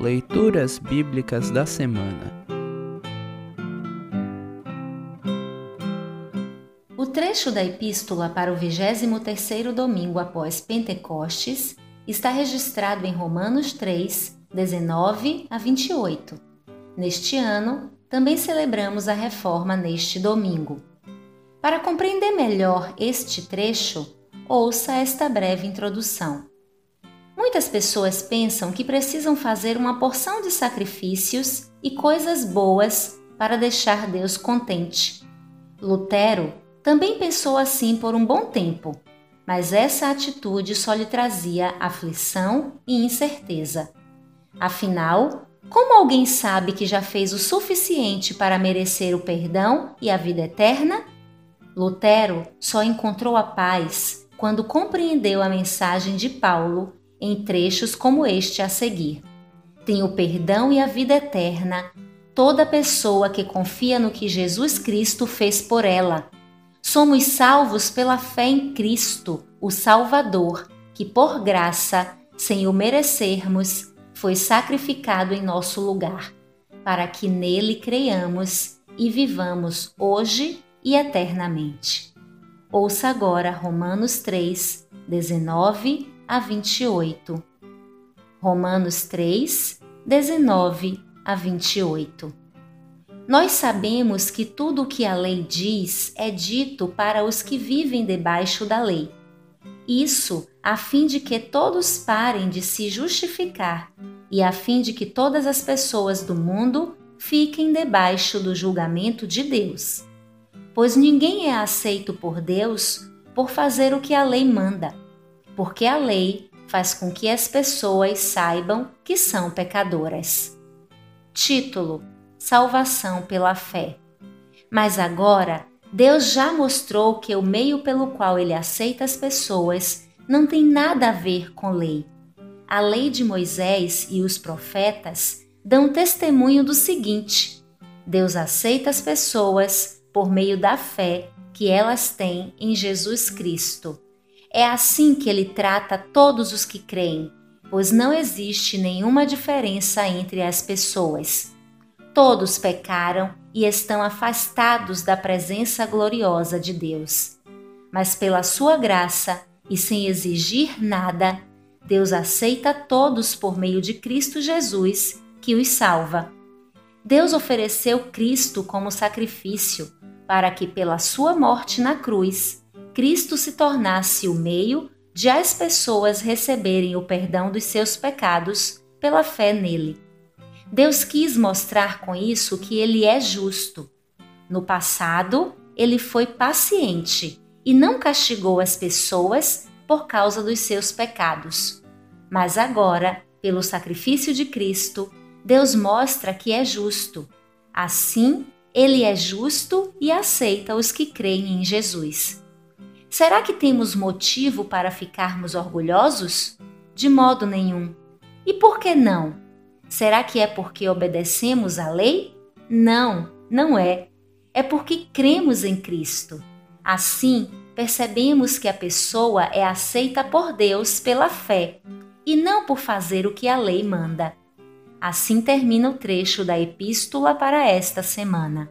Leituras Bíblicas da Semana O trecho da epístola para o 23º domingo após Pentecostes está registrado em Romanos 3, 19 a 28. Neste ano, também celebramos a reforma neste domingo. Para compreender melhor este trecho, ouça esta breve introdução. Muitas pessoas pensam que precisam fazer uma porção de sacrifícios e coisas boas para deixar Deus contente. Lutero também pensou assim por um bom tempo, mas essa atitude só lhe trazia aflição e incerteza. Afinal, como alguém sabe que já fez o suficiente para merecer o perdão e a vida eterna? Lutero só encontrou a paz quando compreendeu a mensagem de Paulo em trechos como este a seguir. Tem o perdão e a vida eterna toda pessoa que confia no que Jesus Cristo fez por ela. Somos salvos pela fé em Cristo, o Salvador, que por graça, sem o merecermos, foi sacrificado em nosso lugar, para que nele creiamos e vivamos hoje e eternamente. Ouça agora Romanos 3, 19 a 28. Romanos 3, 19 a 28. Nós sabemos que tudo o que a lei diz é dito para os que vivem debaixo da lei. Isso a fim de que todos parem de se justificar e a fim de que todas as pessoas do mundo fiquem debaixo do julgamento de Deus. Pois ninguém é aceito por Deus por fazer o que a lei manda porque a lei faz com que as pessoas saibam que são pecadoras. Título: Salvação pela fé. Mas agora, Deus já mostrou que o meio pelo qual ele aceita as pessoas não tem nada a ver com lei. A lei de Moisés e os profetas dão testemunho do seguinte: Deus aceita as pessoas por meio da fé que elas têm em Jesus Cristo. É assim que ele trata todos os que creem, pois não existe nenhuma diferença entre as pessoas. Todos pecaram e estão afastados da presença gloriosa de Deus. Mas pela sua graça e sem exigir nada, Deus aceita todos por meio de Cristo Jesus, que os salva. Deus ofereceu Cristo como sacrifício para que, pela sua morte na cruz, Cristo se tornasse o meio de as pessoas receberem o perdão dos seus pecados pela fé nele. Deus quis mostrar com isso que ele é justo. No passado, ele foi paciente e não castigou as pessoas por causa dos seus pecados. Mas agora, pelo sacrifício de Cristo, Deus mostra que é justo. Assim, ele é justo e aceita os que creem em Jesus. Será que temos motivo para ficarmos orgulhosos? De modo nenhum. E por que não? Será que é porque obedecemos à lei? Não, não é. É porque cremos em Cristo. Assim, percebemos que a pessoa é aceita por Deus pela fé e não por fazer o que a lei manda. Assim termina o trecho da epístola para esta semana.